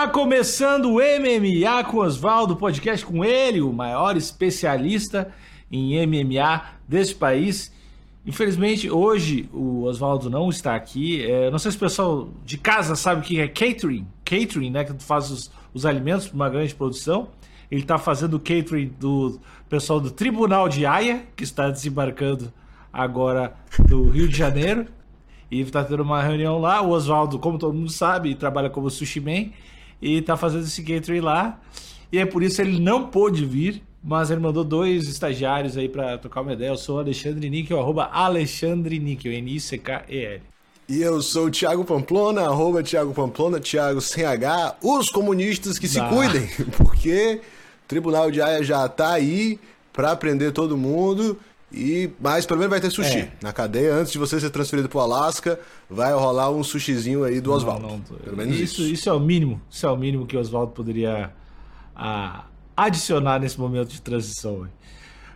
Está começando o MMA com Oswaldo, podcast com ele, o maior especialista em MMA desse país. Infelizmente, hoje o Oswaldo não está aqui. É, não sei se o pessoal de casa sabe o que é catering. Catering, né? Que tu faz os, os alimentos para uma grande produção. Ele está fazendo o catering do pessoal do Tribunal de Haia, que está desembarcando agora do Rio de Janeiro. E está tendo uma reunião lá. O Oswaldo, como todo mundo sabe, trabalha como sushi man e está fazendo esse catering lá. E é por isso ele não pôde vir mas ele mandou dois estagiários aí para tocar uma ideia. Eu sou o Alexandre Níquel, arroba Alexandre Níquel, N-I-C-K-E-L. E eu sou o Thiago Pamplona, arroba Thiago Pamplona, Thiago sem H. Os comunistas que se cuidem, porque o Tribunal de Haia já tá aí para prender todo mundo. E, mas pelo menos vai ter sushi é. na cadeia. Antes de você ser transferido pro Alasca, vai rolar um sushizinho aí do Oswaldo. Pelo menos isso, isso. Isso é o mínimo. Isso é o mínimo que o Oswaldo poderia ah, adicionar nesse momento de transição.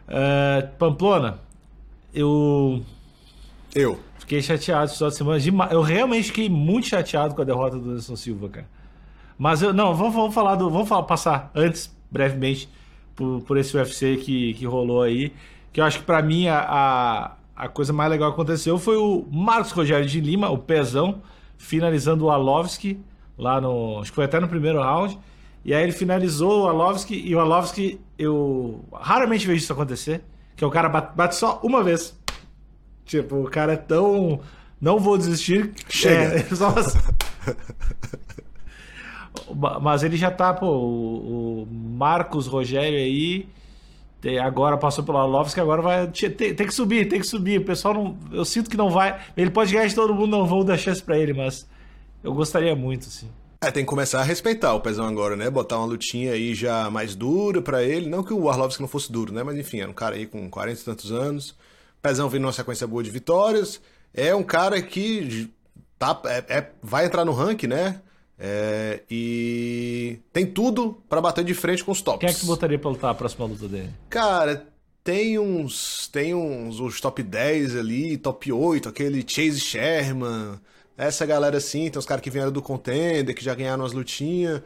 Uh, Pamplona, eu. Eu. Fiquei chateado esse final de semana. Eu realmente fiquei muito chateado com a derrota do Anderson Silva, cara. Mas eu. Não, vamos, vamos falar do. Vamos falar, passar antes, brevemente, por, por esse UFC que, que rolou aí. Que eu acho que para mim a, a, a, coisa mais legal que aconteceu foi o Marcos Rogério de Lima, o pezão, finalizando o Alovski lá no. Acho que foi até no primeiro round. E aí ele finalizou o Alovski, e o Alovski, eu raramente vejo isso acontecer, que é o cara bate, bate só uma vez. Tipo, o cara é tão. Não vou desistir. Chega. É, só... Mas ele já tá, pô, o, Marcos Rogério aí. Agora passou pelo Alovski, agora vai. Tem, tem, que subir, tem que subir. O pessoal não. Eu sinto que não vai. Ele pode ganhar de todo mundo, não vou dar chance pra ele, mas eu gostaria muito, assim. É, tem que começar a respeitar o Pezão agora, né? Botar uma lutinha aí já mais dura para ele. Não que o Arlovski não fosse duro, né? Mas enfim, era um cara aí com 40 e tantos anos. Pezão vindo numa sequência boa de vitórias. É um cara que tá, é, é vai entrar no ranking, né? É, e tem tudo para bater de frente com os tops. Quem é que tu botaria pra lutar a próxima luta dele? Cara, tem uns. Tem uns os top 10 ali, top 8, aquele Chase Sherman. Essa galera assim, tem os caras que vieram do Contender, que já ganharam umas lutinhas.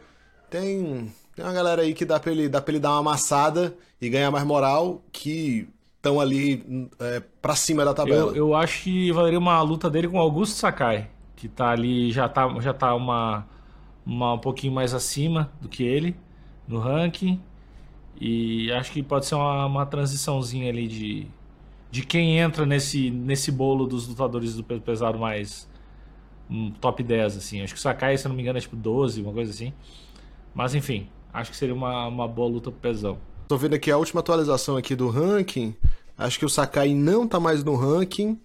Tem, tem uma galera aí que dá pra, ele, dá pra ele dar uma amassada e ganhar mais moral, que estão ali é, pra cima da tabela. Eu, eu, acho que valeria uma luta dele com Augusto Sakai, que tá ali, já tá, já tá uma, uma, um pouquinho mais acima do que ele no ranking. E acho que pode ser uma, uma transiçãozinha ali de, de quem entra nesse, nesse bolo dos lutadores do peso pesado mais um top 10, assim. Acho que o Sakai, se não me engano, é tipo 12, uma coisa assim. Mas enfim, acho que seria uma, uma boa luta pro pesão. Tô vendo aqui a última atualização aqui do ranking. Acho que o Sakai não tá mais no ranking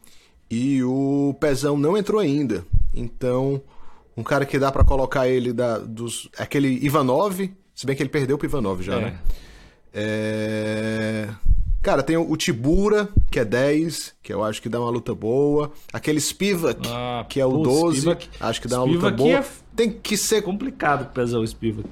e o Pezão não entrou ainda. Então, um cara que dá para colocar ele da, dos. É aquele Ivanov, se bem que ele perdeu pro Ivanov já, é. né? É. Cara, tem o Tibura, que é 10, que eu acho que dá uma luta boa. Aquele Spivak, ah, que é o pô, 12, Spivak, acho que dá uma luta boa. É tem que ser complicado pesar o Spivak.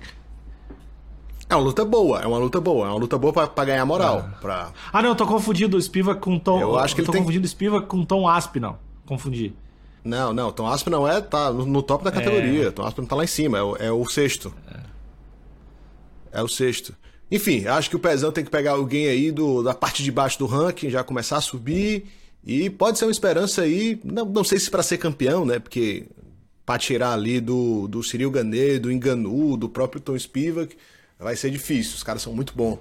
É uma luta boa, é uma luta boa, é uma luta boa pra, pra ganhar moral. Ah. Pra... ah, não, eu tô confundindo o Spivak com Tom. Eu acho que eu tô tem... confundindo o Spivak com Tom Asp, não. Confundi. Não, não, Tom Asp não é, tá no, no top da categoria. É... Tom Asp não tá lá em cima, é o, é o sexto. É. é o sexto. Enfim, acho que o Pezão tem que pegar alguém aí do, da parte de baixo do ranking, já começar a subir. E pode ser uma esperança aí, não, não sei se para ser campeão, né? Porque para tirar ali do, do Cyril Ganê, do Enganu, do próprio Tom Spivak, vai ser difícil, os caras são muito bons.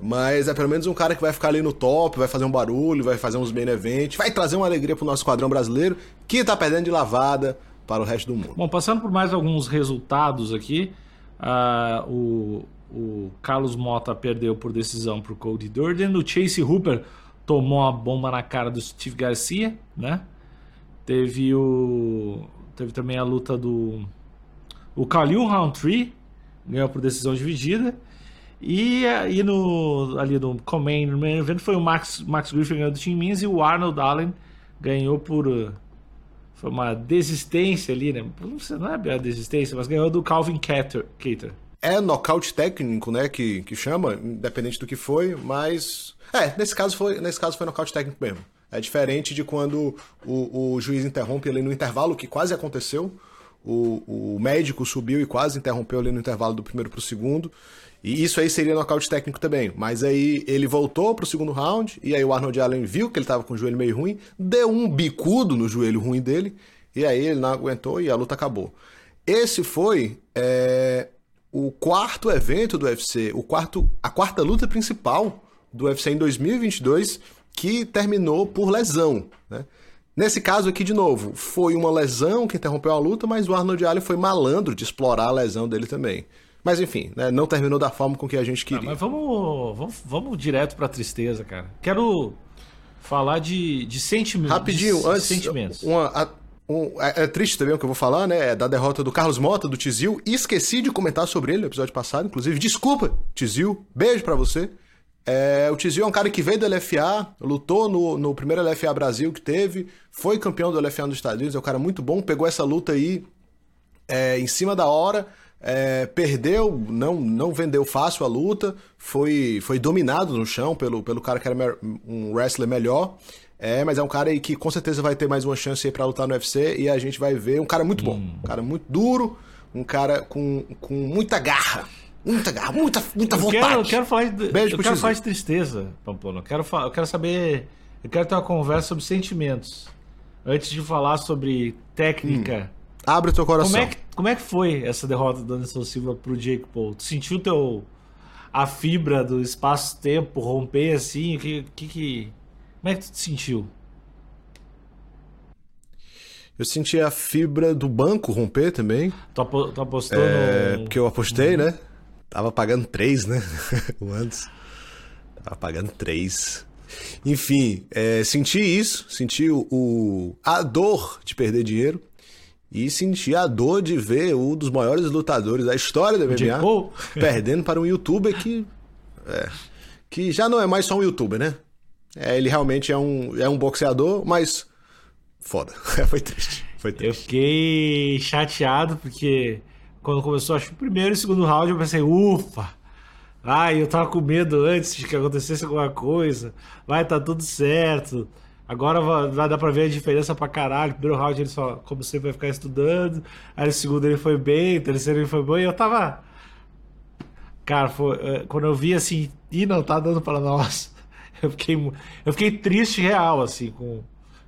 Mas é pelo menos um cara que vai ficar ali no top, vai fazer um barulho, vai fazer uns main event, vai trazer uma alegria pro nosso quadrão brasileiro, que tá perdendo de lavada para o resto do mundo. Bom, passando por mais alguns resultados aqui, uh, o, o Carlos Mota perdeu por decisão para o Cody Durden. O Chase Hooper tomou a bomba na cara do Steve Garcia, né? Teve o teve também a luta do o Khalil Roundtree ganhou por decisão dividida. E, e no ali no Command no main event foi o Max Max Griffin ganhou do Tim Means e o Arnold Allen ganhou por foi uma desistência ali, né? Não, sei, não é a desistência, mas ganhou do Calvin Cater. Cater é nocaute técnico, né, que, que chama, independente do que foi, mas é, nesse caso foi, nesse caso foi nocaute técnico mesmo. É diferente de quando o, o juiz interrompe ali no intervalo, que quase aconteceu. o, o médico subiu e quase interrompeu ali no intervalo do primeiro pro segundo. E isso aí seria nocaute técnico também. Mas aí ele voltou pro segundo round, e aí o Arnold Allen viu que ele tava com o joelho meio ruim, deu um bicudo no joelho ruim dele, e aí ele não aguentou e a luta acabou. Esse foi é, o quarto evento do UFC, o quarto, a quarta luta principal do UFC em 2022 que terminou por lesão. Né? Nesse caso aqui, de novo, foi uma lesão que interrompeu a luta, mas o Arnold Allen foi malandro de explorar a lesão dele também. Mas enfim, né, não terminou da forma com que a gente queria. Ah, mas vamos, vamos, vamos direto pra tristeza, cara. Quero falar de, de sentimentos. Rapidinho, de, antes, sentimentos. Uma, a, um, é, é, triste também o que eu vou falar, né? É da derrota do Carlos Mota, do Tizil. Esqueci de comentar sobre ele no episódio passado, inclusive. Desculpa, Tizil. Beijo para você. É, o Tizil é um cara que veio do LFA, lutou no, no primeiro LFA Brasil que teve, foi campeão do LFA nos Estados Unidos, é um cara muito bom, pegou essa luta aí é, em cima da hora é, perdeu, não, não vendeu fácil a luta, foi, foi dominado no chão pelo, pelo cara que era um wrestler melhor. É, mas é um cara aí que com certeza vai ter mais uma chance pra lutar no UFC e a gente vai ver um cara muito bom, hum. um cara muito duro, um cara com, com muita garra. Muita garra, muita, muita vontade. Eu quero, eu quero falar de, Beijo eu quero falar de tristeza, Pamplona. Eu quero, eu quero saber. Eu quero ter uma conversa sobre sentimentos. Antes de falar sobre técnica. Hum Abre o teu coração. Como é que, como é que foi essa derrota do Anderson Silva pro Jake Paul? Tu sentiu teu, a fibra do espaço-tempo romper assim? Que, que, que, como é que tu te sentiu? Eu senti a fibra do banco romper também. Tu, tu apostou é, no... Porque eu apostei, uhum. né? Tava pagando três, né? o antes. Tava pagando três. Enfim, é, senti isso. Senti o, o, a dor de perder dinheiro e senti a dor de ver um dos maiores lutadores da história da MMA perdendo para um youtuber que é, que já não é mais só um youtuber, né? É, ele realmente é um, é um boxeador, mas foda. foi triste. Foi triste. Eu fiquei chateado porque quando começou acho, o primeiro e o segundo round eu pensei, ufa! Ai, eu tava com medo antes de que acontecesse alguma coisa. Vai, tá tudo certo. Agora vai dar pra ver a diferença pra caralho. Primeiro round ele só, como sempre, vai ficar estudando. Aí o segundo ele foi bem, o terceiro ele foi bom. E eu tava. Cara, foi, é, quando eu vi assim, e não tá dando pra nós. Eu fiquei, eu fiquei triste real, assim, com,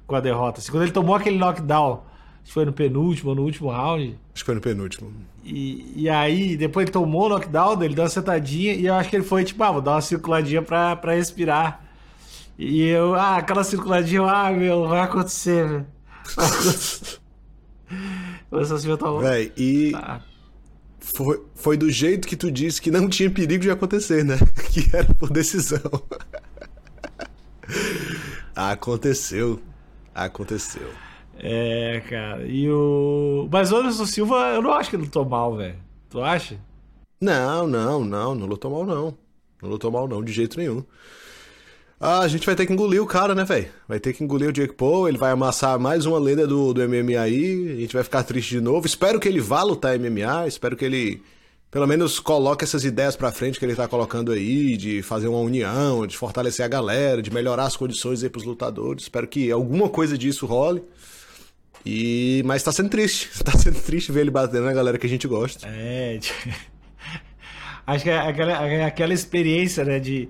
com a derrota. Assim, quando ele tomou aquele knockdown, acho que foi no penúltimo no último round. Acho que foi no penúltimo. E, e aí, depois ele tomou o knockdown, ele deu uma sentadinha e eu acho que ele foi tipo, ah, vou dar uma circuladinha pra, pra respirar. E eu, ah, aquela circuladinha, ah, meu, vai acontecer, velho. Mas assim, eu tava... Véi, e ah. foi, foi do jeito que tu disse que não tinha perigo de acontecer, né? Que era por decisão. Aconteceu. Aconteceu. É, cara. E o. Mas o Anderson Silva, eu não acho que ele lutou mal, velho. Tu acha? Não, não, não. Não lutou mal, não. Não lutou mal, não, de jeito nenhum. Ah, a gente vai ter que engolir o cara, né, velho? Vai ter que engolir o Jake Paul, ele vai amassar mais uma lenda do, do MMA aí, a gente vai ficar triste de novo. Espero que ele vá lutar MMA, espero que ele pelo menos coloque essas ideias pra frente que ele tá colocando aí, de fazer uma união, de fortalecer a galera, de melhorar as condições aí pros lutadores. Espero que alguma coisa disso role. E... Mas tá sendo triste. Tá sendo triste ver ele batendo na galera que a gente gosta. É. Acho que é aquela, é aquela experiência, né, de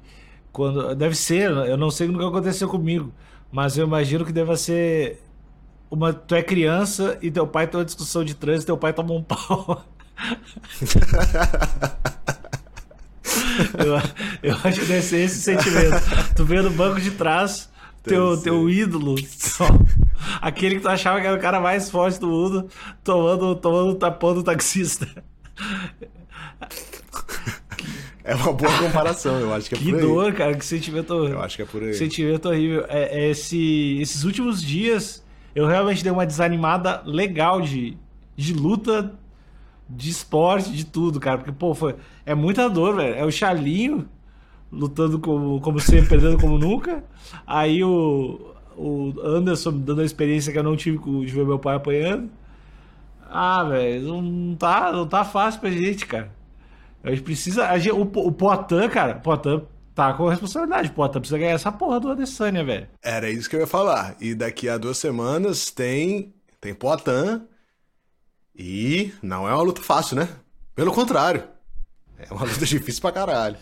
quando deve ser, eu não sei o que aconteceu comigo, mas eu imagino que deva ser uma tu é criança e teu pai tem uma discussão de trânsito, teu pai toma um pau. eu, eu acho que deve ser esse sentimento. Tu vê no banco de trás teu, teu ídolo, aquele que tu achava que era o cara mais forte do mundo, tomando, tomando tapão do taxista. É uma boa comparação, eu acho que é que por aí. Que dor, cara, que sentimento Eu acho que é por aí. Sentimento horrível. É, é esse, esses últimos dias, eu realmente dei uma desanimada legal de, de luta, de esporte, de tudo, cara. Porque, pô, foi, é muita dor, velho. É o Charlinho lutando como, como sempre, perdendo como nunca. Aí o, o Anderson dando a experiência que eu não tive de ver meu pai apanhando. Ah, velho, não tá, não tá fácil pra gente, cara. A gente precisa. A gente, o, o Poitin, cara, o Poitin tá com responsabilidade. O Poitin precisa ganhar essa porra do Adesanya, velho. Era isso que eu ia falar. E daqui a duas semanas tem, tem Poitin. E não é uma luta fácil, né? Pelo contrário. É uma luta difícil pra caralho.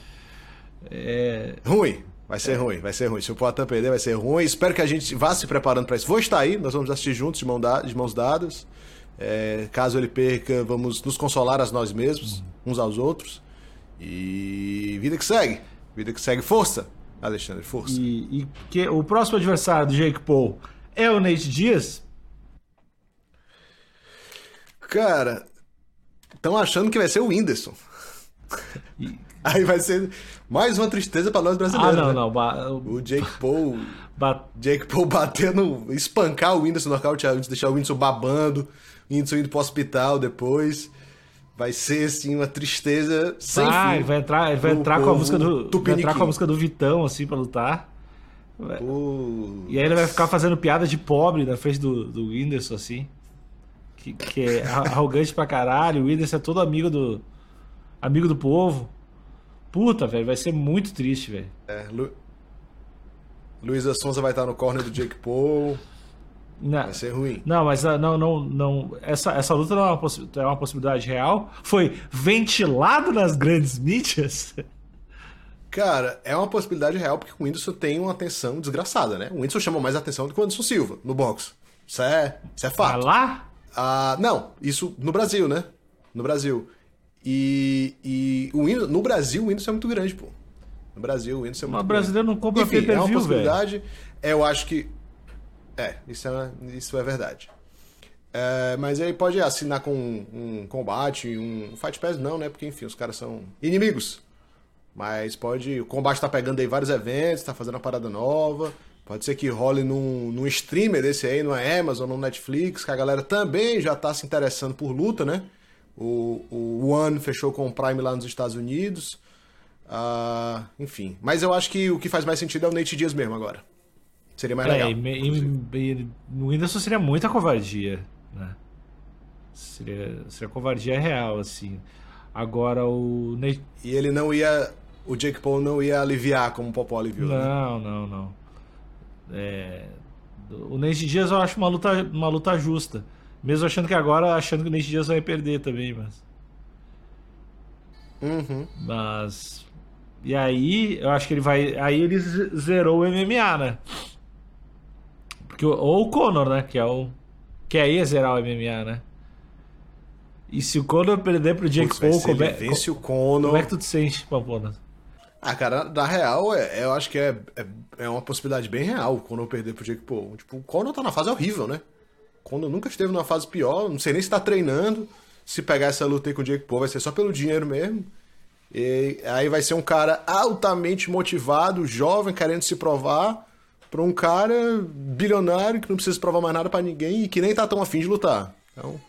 É... Ruim. Vai ser é. ruim, vai ser ruim. Se o Poitin perder, vai ser ruim. Espero que a gente vá se preparando para isso. Vou estar aí, nós vamos assistir juntos, de, mão da... de mãos dadas. É, caso ele perca, vamos nos consolar a nós mesmos, uns aos outros. E vida que segue. Vida que segue. Força, Alexandre, força. E, e que, o próximo adversário do Jake Paul é o Nate Diaz? Cara, estão achando que vai ser o Whindersson. E... Aí vai ser mais uma tristeza para nós brasileiros. Ah, não, né? não. Ba... O Jake Paul. Ba... Jake Paul batendo. espancar o Whindersson no nocaute, deixar o Whindersson babando, Whindersson indo pro hospital depois. Vai ser assim uma tristeza sem vai, fim. Ele vai entrar, ele vai entrar com a música do. Vai entrar com a música do Vitão, assim, pra lutar. E aí ele vai ficar fazendo piada de pobre na frente do, do Whindersson, assim. Que, que é arrogante pra caralho. O Whindersson é todo amigo do. Amigo do povo. Puta, velho, vai ser muito triste, velho. É, Lu... Luísa Sonza vai estar no corner do Jake Paul. Não, vai ser ruim. Não, mas ah, não, não, não. Essa, essa luta não é uma, possi é uma possibilidade real. Foi ventilado nas grandes mídias. Cara, é uma possibilidade real porque o Whindersson tem uma atenção desgraçada, né? O Whindersson chama mais atenção do que o Anderson Silva no boxe. Isso é, isso é fato. Vai lá? Ah, não, isso no Brasil, né? No Brasil. E, e o Whindersson, no Brasil o Whindersson é muito grande, pô. No Brasil o Whindersson é muito Mas grande. brasileiro não compra Enfim, é uma possibilidade. Eu acho que é, isso é, isso é verdade. É, mas aí pode assinar com um, um combate, um Fight Pass não, né? Porque enfim, os caras são inimigos. Mas pode. O combate tá pegando aí vários eventos, tá fazendo uma parada nova. Pode ser que role num, num streamer desse aí, no Amazon, no Netflix, que a galera também já tá se interessando por luta, né? O, o One fechou com o Prime lá nos Estados Unidos. Uh, enfim. Mas eu acho que o que faz mais sentido é o Nate Dias mesmo agora. Seria mais é, legal. E, no Whindersson seria muita covardia, né? Seria, seria covardia real, assim. Agora o. E ele não ia. O Jake Paul não ia aliviar como o Popó aliviou. Né? Não, né? não, não. É, o Nate Dias eu acho uma luta, uma luta justa. Mesmo achando que agora, achando que o Nate Dias vai perder também, mas. Uhum. Mas. E aí, eu acho que ele vai. Aí ele zerou o MMA, né? Porque, ou o Conor, né? Que é o. Que aí é zerar o MMA, né? E se o Conor perder pro Jake Paul, como é, vence o Conor... como é que tu te sente, Pampona? Ah, cara, na real, é, eu acho que é, é, é, uma possibilidade bem real o Conor perder pro Jake Paul. Tipo, o Conor tá na fase horrível, né? O Conor nunca esteve numa fase pior, não sei nem se tá treinando. Se pegar essa luta aí com o Jake Paul, vai ser só pelo dinheiro mesmo. E aí vai ser um cara altamente motivado, jovem, querendo se provar para um cara bilionário que não precisa provar mais nada para ninguém e que nem tá tão afim de lutar. Então,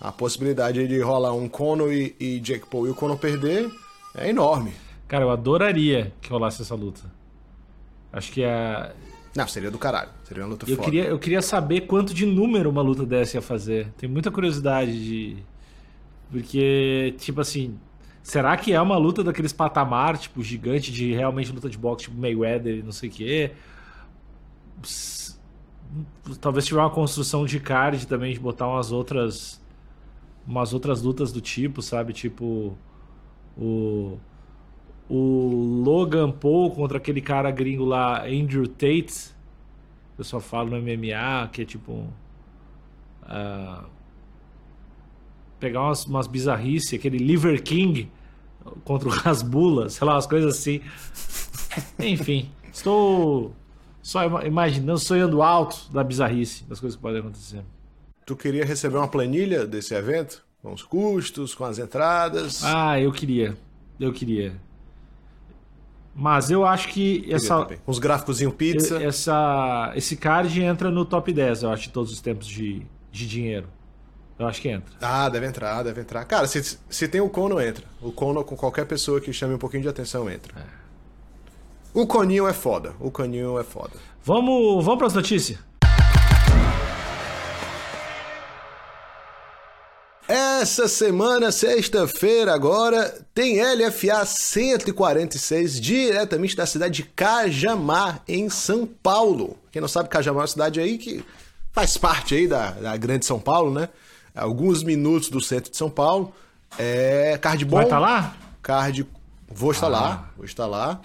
a possibilidade de rolar um Conor e, e Jake Paul e o Conor perder é enorme. Cara, eu adoraria que rolasse essa luta. Acho que a. Não, seria do caralho. Seria uma luta eu foda. Queria, eu queria saber quanto de número uma luta dessa ia fazer. Tenho muita curiosidade de. Porque, tipo assim. Será que é uma luta daqueles patamar, tipo, gigante de realmente luta de boxe, tipo Mayweather e não sei o quê? Talvez tiver uma construção de card também de botar umas outras umas outras lutas do tipo, sabe? Tipo o o Logan Paul contra aquele cara gringo lá, Andrew Tate. Eu só falo no MMA, que é tipo uh, pegar umas, umas bizarrices, aquele Liver King contra o Rasbula, sei lá, umas coisas assim. Enfim, estou só imaginando, sonhando alto da bizarrice das coisas que podem acontecer. Tu queria receber uma planilha desse evento? Com os custos, com as entradas? Ah, eu queria. Eu queria. Mas eu acho que essa. Os gráficos pizza. Essa, esse card entra no top 10, eu acho, de todos os tempos de, de dinheiro. Eu acho que entra. Ah, deve entrar, deve entrar. Cara, se, se tem o Cono, entra. O Cono, com qualquer pessoa que chame um pouquinho de atenção, entra. É. O Coninho é foda. O Coninho é foda. Vamos, vamos para as notícias? Essa semana, sexta-feira, agora, tem LFA 146 diretamente da cidade de Cajamar, em São Paulo. Quem não sabe, Cajamar é uma cidade aí que faz parte aí da, da grande São Paulo, né? alguns minutos do centro de São Paulo. É card bom. Vai estar tá lá? Card. Vou estar ah. lá. Vou estar lá.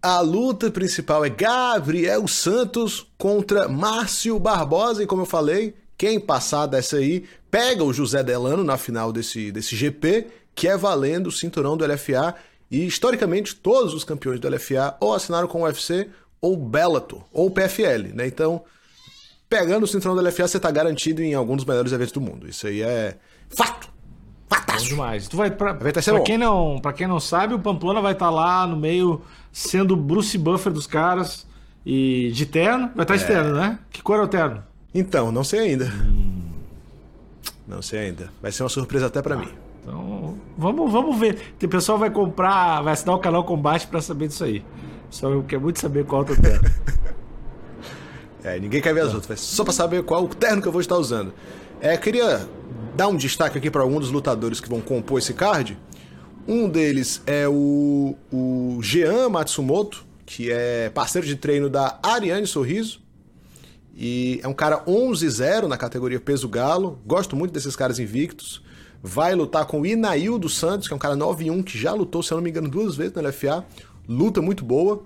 A luta principal é Gabriel Santos contra Márcio Barbosa. E como eu falei, quem passar dessa aí pega o José Delano na final desse, desse GP, que é valendo o cinturão do LFA. E historicamente, todos os campeões do LFA ou assinaram com o UFC ou Bellator ou PFL, né? Então, pegando o cinturão do LFA, você está garantido em algum dos melhores eventos do mundo. Isso aí é fato. Bom demais. Tu vai pra, pra, quem não, pra quem não sabe, o Pamplona vai estar tá lá no meio, sendo Bruce Buffer dos caras. E de terno. Vai estar tá é. externo, né? Que cor é o terno? Então, não sei ainda. Hum. Não sei ainda. Vai ser uma surpresa até para ah, mim. Então, vamos, vamos ver. O pessoal vai comprar, vai assinar o canal Combate para saber disso aí. Só eu quero muito saber qual é o terno. é, ninguém quer ver as outras. Só para saber qual o terno que eu vou estar usando. É, queria dar um destaque aqui para alguns dos lutadores que vão compor esse card. Um deles é o, o Jean Matsumoto, que é parceiro de treino da Ariane Sorriso. E é um cara 11-0 na categoria peso galo. Gosto muito desses caras invictos. Vai lutar com o Inaildo Santos, que é um cara 9-1 que já lutou, se eu não me engano, duas vezes no LFA. Luta muito boa.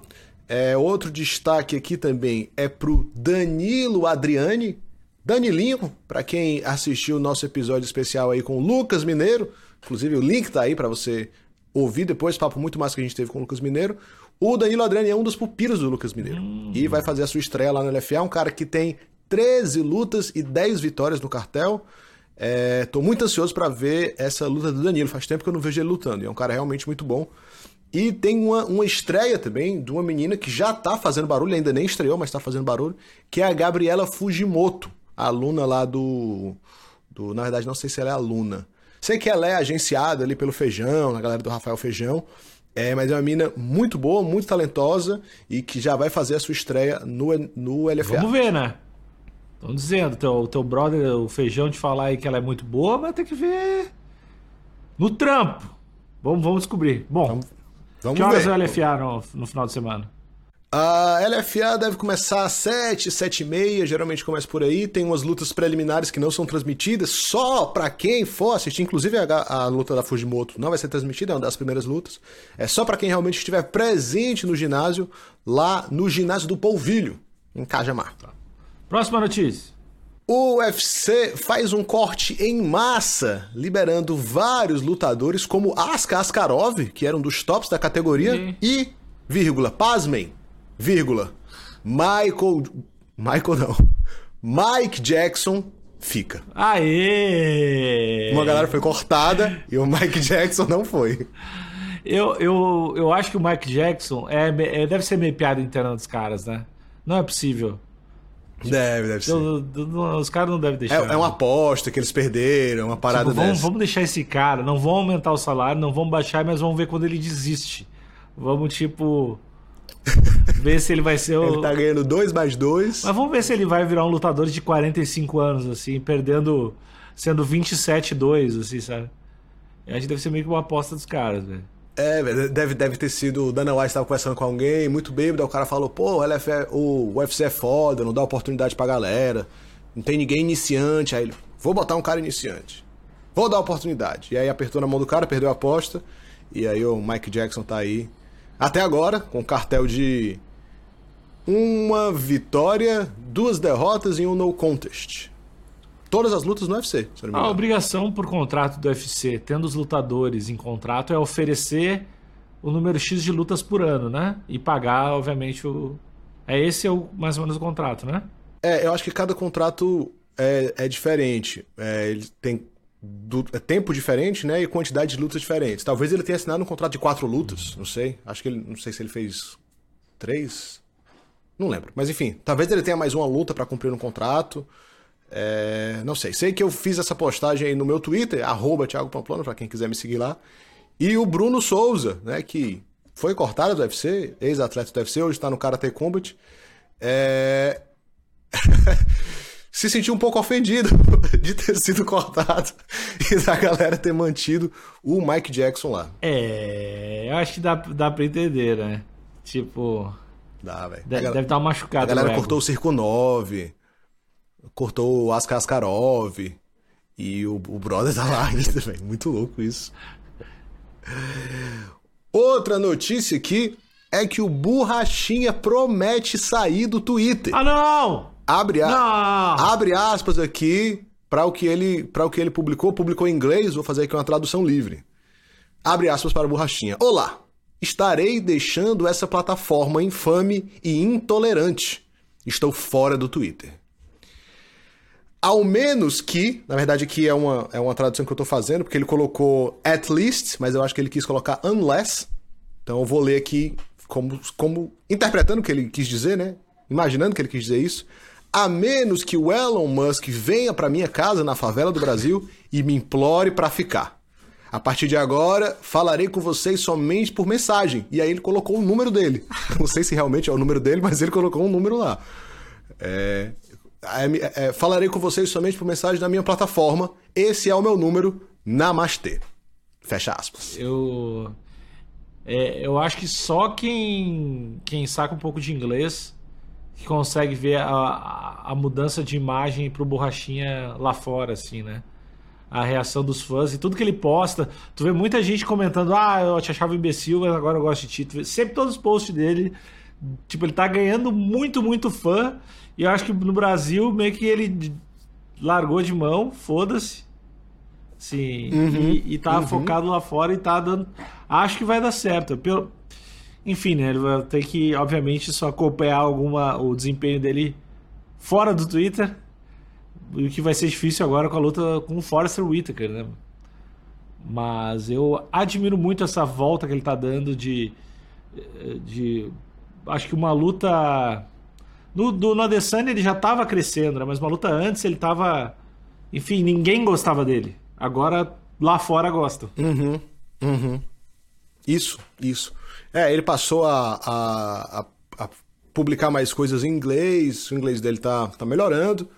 É, outro destaque aqui também é pro Danilo Adriani, Danilinho, para quem assistiu o nosso episódio especial aí com o Lucas Mineiro, inclusive o link tá aí para você ouvir depois, papo muito mais que a gente teve com o Lucas Mineiro. O Danilo Adriani é um dos pupilos do Lucas Mineiro hum. e vai fazer a sua estreia lá no LFA, um cara que tem 13 lutas e 10 vitórias no cartel. É, tô muito ansioso para ver essa luta do Danilo. Faz tempo que eu não vejo ele lutando. E é um cara realmente muito bom. E tem uma, uma estreia também de uma menina que já tá fazendo barulho, ainda nem estreou, mas tá fazendo barulho, que é a Gabriela Fujimoto aluna lá do, do. Na verdade, não sei se ela é aluna. Sei que ela é agenciada ali pelo Feijão, na galera do Rafael Feijão. É, mas é uma mina muito boa, muito talentosa e que já vai fazer a sua estreia no, no LFA. Vamos ver, né? Estão dizendo, teu, teu brother, o Feijão, de falar aí que ela é muito boa, mas tem que ver no trampo. Vamos, vamos descobrir. Bom, vamos, vamos que horas ver. é o LFA no, no final de semana? A LFA deve começar às 7, 7 e meia, geralmente começa por aí. Tem umas lutas preliminares que não são transmitidas, só para quem for assistir. Inclusive a, a, luta da Fujimoto não vai ser transmitida, é uma das primeiras lutas. É só para quem realmente estiver presente no ginásio, lá no ginásio do Polvilho, em Cajamar. Tá. Próxima notícia. O UFC faz um corte em massa, liberando vários lutadores como Aska Askarov, que era um dos tops da categoria, e, vírgula, pasmem, vírgula, Michael. Michael não. Mike Jackson fica. Aê! Uma galera foi cortada e o Mike Jackson não foi. Eu, eu, eu acho que o Mike Jackson é, é deve ser meio piada interna dos caras, né? Não é possível. Deve, deve ser. os caras não devem deixar. É, é, uma aposta que eles perderam, uma parada tipo, vamos, dessa. Vamos deixar esse cara, não vão aumentar o salário, não vão baixar, mas vamos ver quando ele desiste. Vamos, tipo, ver se ele vai ser o. Ele tá ganhando 2 mais 2. Mas vamos ver se ele vai virar um lutador de 45 anos, assim, perdendo. sendo 27-2, assim, sabe? Eu acho que deve ser meio que uma aposta dos caras, velho. É, deve, deve ter sido. O Dana White estava conversando com alguém, muito bêbado, aí o cara falou: pô, o, LF o UFC é foda, não dá oportunidade pra galera, não tem ninguém iniciante. Aí ele: vou botar um cara iniciante, vou dar oportunidade. E aí apertou na mão do cara, perdeu a aposta, e aí o Mike Jackson tá aí até agora, com cartel de uma vitória, duas derrotas e um no contest. Todas as lutas no UFC. A obrigação por contrato do UFC, tendo os lutadores em contrato, é oferecer o número X de lutas por ano, né? E pagar, obviamente, o. É esse é o, mais ou menos o contrato, né? É, eu acho que cada contrato é, é diferente. É, ele tem do, é tempo diferente, né? E quantidade de lutas diferentes. Talvez ele tenha assinado um contrato de quatro lutas, não sei. Acho que ele. Não sei se ele fez três. Não lembro. Mas enfim, talvez ele tenha mais uma luta para cumprir um contrato. É, não sei. Sei que eu fiz essa postagem aí no meu Twitter, arroba Thiago Pamplona, pra quem quiser me seguir lá. E o Bruno Souza, né? Que foi cortado do UFC, ex-atleta do UFC, hoje está no Karate Combat. É. se sentiu um pouco ofendido de ter sido cortado e da galera ter mantido o Mike Jackson lá. É, eu acho que dá, dá pra entender, né? Tipo. Dá, velho. Deve, deve dar uma machucada. A galera cortou o Circo 9, cortou o Aska Askarov. E o, o brother tá lá ainda, velho. Muito louco isso. Outra notícia aqui é que o Borrachinha promete sair do Twitter. Ah, não! Abre, a... Abre aspas aqui para o que ele para o que ele publicou, publicou em inglês, vou fazer aqui uma tradução livre. Abre aspas para o Borrachinha. Olá, estarei deixando essa plataforma infame e intolerante. Estou fora do Twitter. Ao menos que, na verdade aqui é uma, é uma tradução que eu estou fazendo, porque ele colocou at least, mas eu acho que ele quis colocar unless. Então eu vou ler aqui como, como interpretando o que ele quis dizer, né? Imaginando que ele quis dizer isso. A menos que o Elon Musk venha para minha casa na favela do Brasil e me implore para ficar. A partir de agora, falarei com vocês somente por mensagem. E aí ele colocou o número dele. Não sei se realmente é o número dele, mas ele colocou um número lá. É, é, é, falarei com vocês somente por mensagem na minha plataforma. Esse é o meu número. Namastê. Fecha aspas. Eu. É, eu acho que só quem, quem saca um pouco de inglês que consegue ver a, a, mudança de imagem pro Borrachinha lá fora, assim, né? A reação dos fãs e tudo que ele posta. Tu vê muita gente comentando: ah, eu te achava imbecil, mas agora eu gosto de ti. Tu vê, sempre todos os posts dele. Tipo, ele tá ganhando muito, muito fã. E eu acho que no Brasil, meio que ele largou de mão, foda-se. Sim, uhum, e, e tá uhum. focado lá fora e tá dando. Acho que vai dar certo. Pelo... Enfim, né? Ele vai ter que, obviamente, só acompanhar alguma, o desempenho dele fora do Twitter. O que vai ser difícil agora com a luta com o Forrester Whitaker, né? Mas eu admiro muito essa volta que ele tá dando de. de acho que uma luta no, do, no ele já estava crescendo, né? mas uma luta antes ele estava. Enfim, ninguém gostava dele. Agora lá fora gostam. Uhum, uhum. Isso, isso. É, ele passou a, a, a, a, publicar mais coisas em inglês, o inglês dele tá, tá melhorando.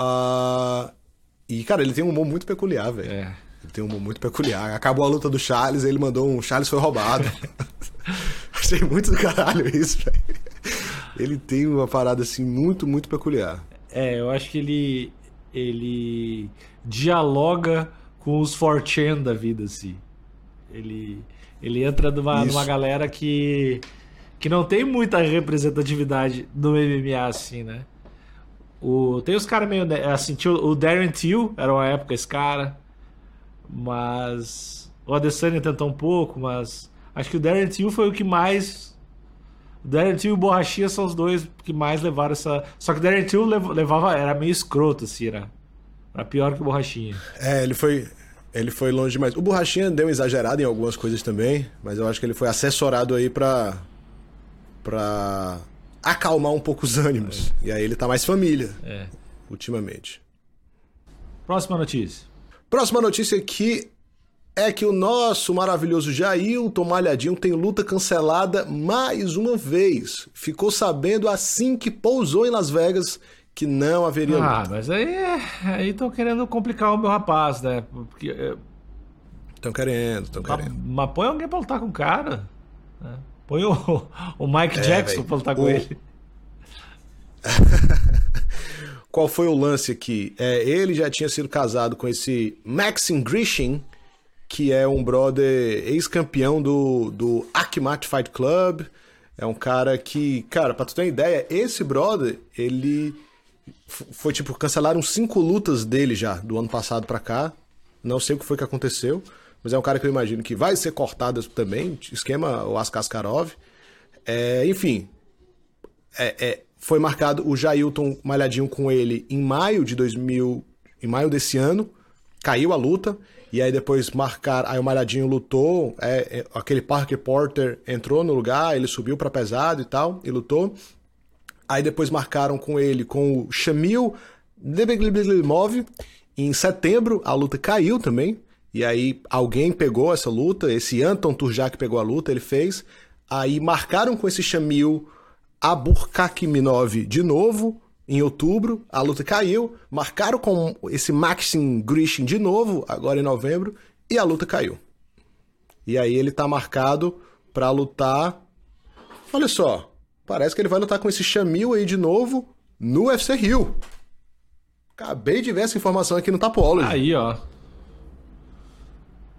Uh, e, cara, ele tem um humor muito peculiar, velho. É. Ele tem um humor muito peculiar. Acabou a luta do Charles, ele mandou um Charles foi roubado. Achei muito do caralho isso, velho. Ele tem uma parada assim muito, muito peculiar. É, eu acho que ele ele dialoga com os 4chan da vida, assim. Ele, ele entra numa, numa galera que, que não tem muita representatividade no MMA, assim, né? O, tem os caras meio. Assim, tinha o Darren Till, era uma época esse cara. Mas. O Adesanya tentou um pouco, mas. Acho que o Darren Till foi o que mais o Darren Till e o Borrachinha são os dois que mais levaram essa. Só que o Darren Till levava. Era meio escroto, assim, era. Era pior que o Borrachinha. É, ele foi. Ele foi longe demais. O Borrachinha deu exagerado em algumas coisas também, mas eu acho que ele foi assessorado aí pra. pra acalmar um pouco os ânimos. É. E aí ele tá mais família. É. Ultimamente. Próxima notícia. Próxima notícia aqui é que o nosso maravilhoso Jailton Malhadinho tem luta cancelada mais uma vez. Ficou sabendo assim que pousou em Las Vegas que não haveria ah, luta. Ah, mas aí aí estão querendo complicar o meu rapaz, né? Porque estão é, querendo, estão querendo. Mas põe alguém para lutar com o cara. Né? Põe o, o Mike é, Jackson para lutar o... com ele. Qual foi o lance aqui? É, ele já tinha sido casado com esse Maxim Grishin, que é um brother ex-campeão do, do Akimat Fight Club. É um cara que, cara, pra tu ter uma ideia, esse brother, ele foi tipo, cancelaram cinco lutas dele já, do ano passado pra cá. Não sei o que foi que aconteceu, mas é um cara que eu imagino que vai ser cortado também, esquema o Askaskarov. É, enfim, é, é, foi marcado o Jailton malhadinho com ele em maio de 2000, em maio desse ano, caiu a luta. E aí depois marcar, aí o Malhadinho lutou, é, é, aquele Parker Porter entrou no lugar, ele subiu para pesado e tal, e lutou. Aí depois marcaram com ele com o Shamil Debeglimov. Em setembro a luta caiu também. E aí alguém pegou essa luta, esse Anton Turjak pegou a luta, ele fez. Aí marcaram com esse Shamil Aburkakiminov de novo em outubro, a luta caiu, marcaram com esse Maxim Grishin de novo, agora em novembro, e a luta caiu. E aí ele tá marcado para lutar. Olha só, parece que ele vai lutar com esse Chamil aí de novo no UFC Rio. Acabei de ver essa informação aqui no Tapology. Aí, ó.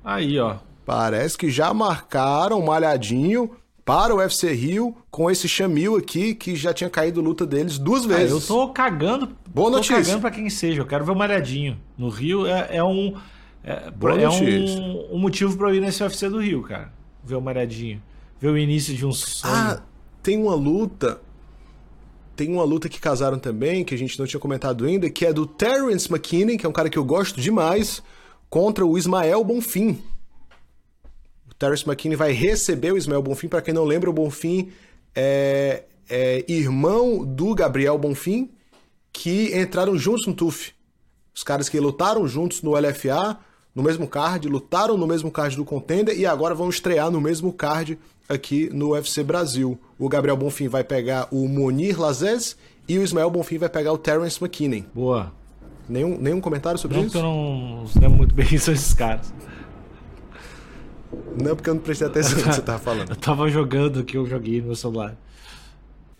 Aí, ó. Parece que já marcaram malhadinho para o UFC Rio com esse Chamil aqui que já tinha caído luta deles duas vezes. Ah, eu tô cagando. Boa tô notícia. cagando pra quem seja. Eu quero ver o malhadinho. No Rio é, é um. É, Boa é notícia. um, um motivo pra eu ir nesse UFC do Rio, cara. Ver o malhadinho. Ver o início de um sonho. Ah, tem uma luta. Tem uma luta que casaram também, que a gente não tinha comentado ainda, que é do Terrence McKinney, que é um cara que eu gosto demais, contra o Ismael Bonfim. O Terrence McKinney vai receber o Ismael Bonfim. Para quem não lembra, o Bonfim é, é irmão do Gabriel Bonfim, que entraram juntos no TUF. Os caras que lutaram juntos no LFA, no mesmo card, lutaram no mesmo card do Contender e agora vão estrear no mesmo card aqui no UFC Brasil. O Gabriel Bonfim vai pegar o Monir Lazes e o Ismael Bonfim vai pegar o Terrence McKinney. Boa. Nenhum, nenhum comentário sobre Não isso? que eu não lembro muito bem sobre esses caras. Não, porque eu não prestei atenção no que você tava falando. Eu tava jogando o que eu joguei no meu celular.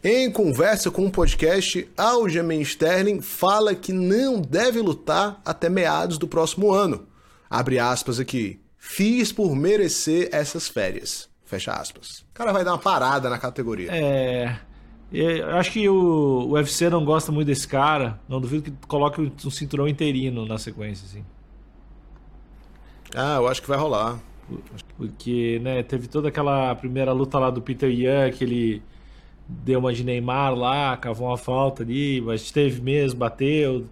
Em conversa com o podcast, Aljamain Sterling fala que não deve lutar até meados do próximo ano. Abre aspas aqui. Fiz por merecer essas férias. Fecha aspas. O cara vai dar uma parada na categoria. É. Eu acho que o, o UFC não gosta muito desse cara. Não duvido que coloque um cinturão interino na sequência, assim. Ah, eu acho que vai rolar. Porque, né, teve toda aquela primeira luta lá do Peter Yan, que ele deu uma de Neymar lá, cavou uma falta ali, mas teve mesmo, bateu.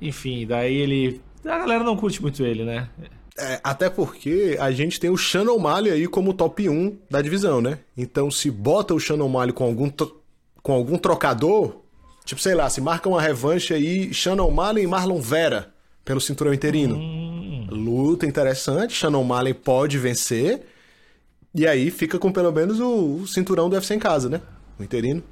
Enfim, daí ele. A galera não curte muito ele, né? É, até porque a gente tem o Shannon O'Malley aí como top 1 da divisão, né? Então se bota o Shannon O'Malley com algum, com algum trocador, tipo, sei lá, se marca uma revanche aí, Shannon O'Malley e Marlon Vera pelo cinturão interino. Luta interessante, Shannon O'Malley pode vencer. E aí fica com pelo menos o, o cinturão do UFC em casa, né? O interino.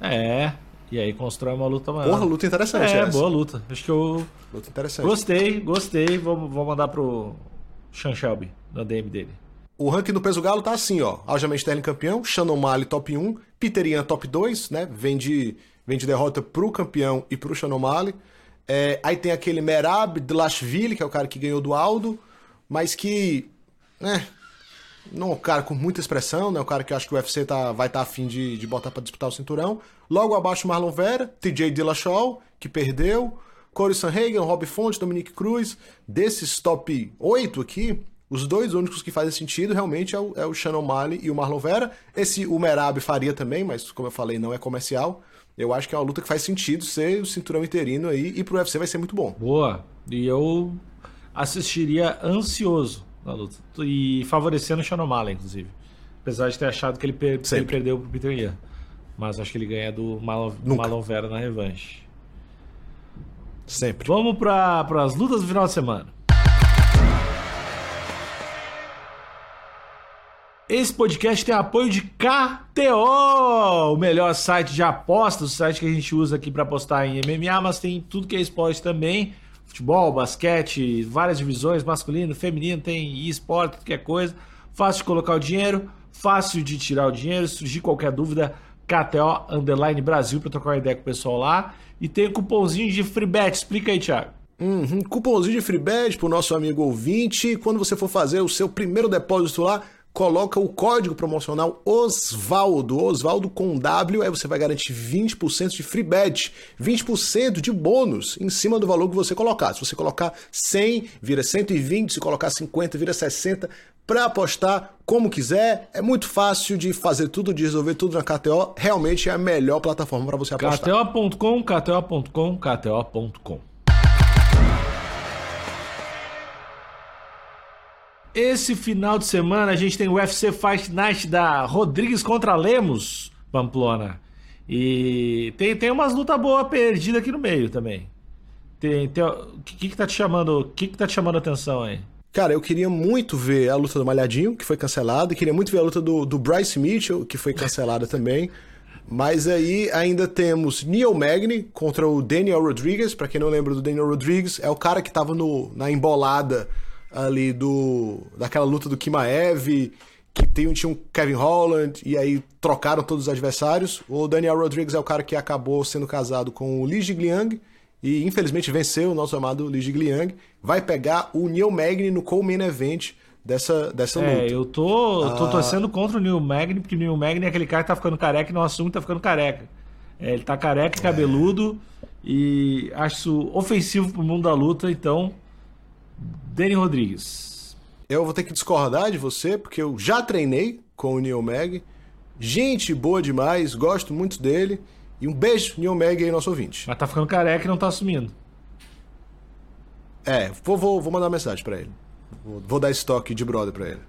É. E aí constrói uma luta maior. Porra, luta interessante É, essa. boa luta. Acho que eu Luta interessante. gostei, gostei. Vou, vou mandar pro Sean Shelby, na DM dele. O ranking do peso galo tá assim, ó. Aljamain Sterling campeão, Shannon O'Malley top 1, Peter Yan top 2, né? Vem de, vem de derrota pro campeão e pro Shannon O'Malley. É, aí tem aquele Merab Dlashvili, que é o cara que ganhou do Aldo, mas que, né, não é um cara com muita expressão, né? Um cara que eu acho que o UFC tá, vai estar tá afim de, de botar pra disputar o cinturão. Logo abaixo Marlon Vera, TJ Dillashaw, que perdeu, Corey Sanhagen, Rob Fonte, Dominique Cruz. Desses top 8 aqui, os dois únicos que fazem sentido realmente é o, é o Shannon O'Malley e o Marlon Vera. Esse o Merab faria também, mas como eu falei, não é comercial. Eu acho que é uma luta que faz sentido ser o cinturão interino aí e pro UFC vai ser muito bom. Boa. E eu assistiria ansioso na luta. E favorecendo o Sean O'Malley, inclusive. Apesar de ter achado que ele, per- que ele Sempre. perdeu pro Peter Yan. Mas acho que ele ganha do Nunca. Marlon Vera na revanche. Sempre. Vamos para as lutas do final de semana. Esse podcast tem apoio de KTO, o melhor site de apostas, o site que a gente usa aqui para apostar em MMA, mas tem tudo que é esporte também. Futebol, basquete, várias divisões, masculino, feminino, tem esporte, tudo que é coisa. Fácil de colocar o dinheiro, fácil de tirar o dinheiro. Se surgir qualquer dúvida, KTO Underline Brasil para trocar uma ideia com o pessoal lá. E tem cupomzinho de free bet. Explica aí, Thiago. Uhum. Cupomzinho de free bet pro nosso amigo ouvinte. Quando você for fazer o seu primeiro depósito lá, coloca o código promocional Osvaldo. Osvaldo com W, aí você vai garantir 20% de free bet, 20% de bônus em cima do valor que você colocar. Se você colocar 100, vira 120, se colocar 50, vira 60. Para apostar como quiser, é muito fácil de fazer tudo, de resolver tudo na KTO. Realmente é a melhor plataforma para você apostar. KTO.com, KTO.com, KTO.com. Esse final de semana a gente tem o UFC Fight Night da Rodrigues contra Lemos, Pamplona. E tem, tem umas lutas boas perdidas aqui no meio também. Tem, tem, o que, que tá te chamando? O que, que tá te chamando a atenção aí? Cara, eu queria muito ver a luta do Malhadinho, que foi cancelada, e queria muito ver a luta do, do Bryce Mitchell, que foi cancelada também. Mas aí ainda temos Neil Magny contra o Daniel Rodriguez. Pra quem não lembra do Daniel Rodriguez, é o cara que tava no, na embolada ali do daquela luta do Kimaev, que tem, tinha um Kevin Holland, e aí trocaram todos os adversários. O Daniel Rodriguez é o cara que acabou sendo casado com o Li Jigliang, e infelizmente venceu o nosso amado Li Jigliang. Vai pegar o Neil Magny no Co-Main Event dessa, dessa luta. É, eu tô, ah. tô torcendo contra o Neil Magny, porque o Neil Magny é aquele cara que tá ficando careca e não assume que tá ficando careca. É, ele tá careca e cabeludo é. e acho ofensivo pro mundo da luta, então. Danny Rodrigues. Eu vou ter que discordar de você, porque eu já treinei com o Neil Mag. Gente boa demais, gosto muito dele. E um beijo, Neil Mag aí, nosso ouvinte. Mas tá ficando careca e não tá assumindo. É, vou, vou, vou mandar uma mensagem para ele. Vou, vou dar estoque de brother para ele.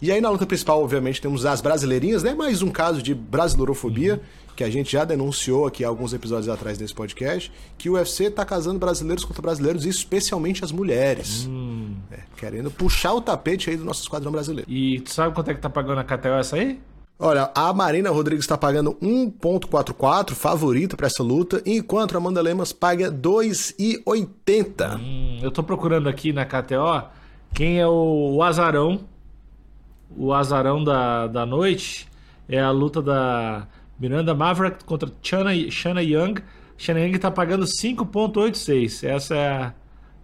E aí na luta principal, obviamente, temos as brasileirinhas, né? Mais um caso de brasileirofobia, uhum. que a gente já denunciou aqui alguns episódios atrás desse podcast, que o UFC tá casando brasileiros contra brasileiros, e especialmente as mulheres. Hum. É, querendo puxar o tapete aí do nosso esquadrão brasileiro. E tu sabe quanto é que tá pagando a KTO essa aí? Olha, a Marina Rodrigues está pagando 1.44, favorita para essa luta, enquanto a Amanda Lemas paga 2,80. Hum, eu tô procurando aqui na KTO quem é o azarão o azarão da, da noite é a luta da Miranda Maverick contra Chana, Shana Young. Shana Young está pagando 5,86. Essa é,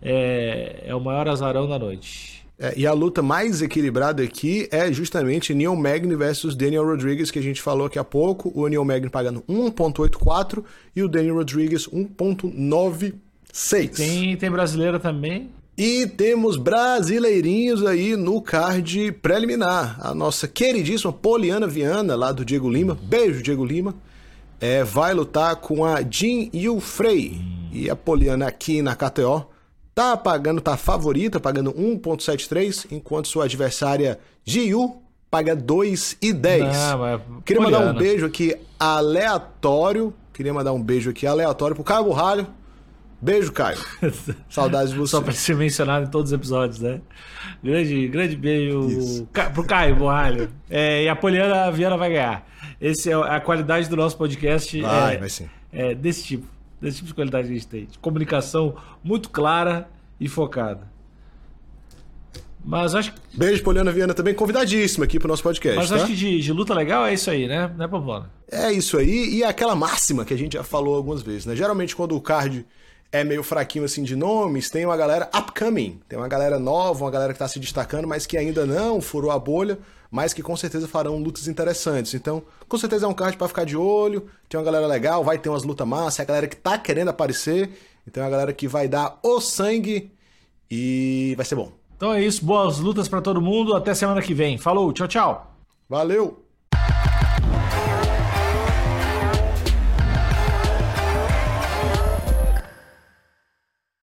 é, é, o maior azarão da noite. É, e a luta mais equilibrada aqui é justamente Neil Magny versus Daniel Rodriguez, que a gente falou aqui há pouco. O Neil Magny pagando 1,84 e o Daniel Rodriguez 1,96. Tem, tem brasileira também. E temos brasileirinhos aí no card preliminar. A nossa queridíssima Poliana Viana, lá do Diego Lima. Beijo, Diego Lima. É, vai lutar com a Jin Yu Frey. E a Poliana aqui na KTO tá pagando, tá favorita, pagando 1.73, enquanto sua adversária Jiu paga 2,10. Queria Poliana. mandar um beijo aqui aleatório. Queria mandar um beijo aqui aleatório pro Caio Burralho Beijo, Caio. Saudades de você. Só para ser mencionado em todos os episódios, né? Grande, grande beijo Isso. pro Caio Borralho. É, e a Poliana Viana vai ganhar. Esse é a qualidade do nosso podcast. Vai, é, vai sim. É desse tipo. Desse tipo de qualidade que a gente tem. De comunicação muito clara e focada. Mas acho que... Beijo, Poliana Viana, também convidadíssima aqui pro nosso podcast. Mas tá? acho que de, de, luta legal é isso aí, né? Não é problema. É isso aí, e é aquela máxima que a gente já falou algumas vezes, né? Geralmente, quando o card é meio fraquinho assim de nomes, tem uma galera upcoming, tem uma galera nova, uma galera que está se destacando, mas que ainda não furou a bolha, mas que com certeza farão lutas interessantes. Então, com certeza é um card para ficar de olho, tem uma galera legal, vai ter umas lutas massa, é a galera que tá querendo aparecer, então é a galera que vai dar o sangue e vai ser bom. Então é isso, boas lutas para todo mundo, até semana que vem. Falou, tchau, tchau. Valeu.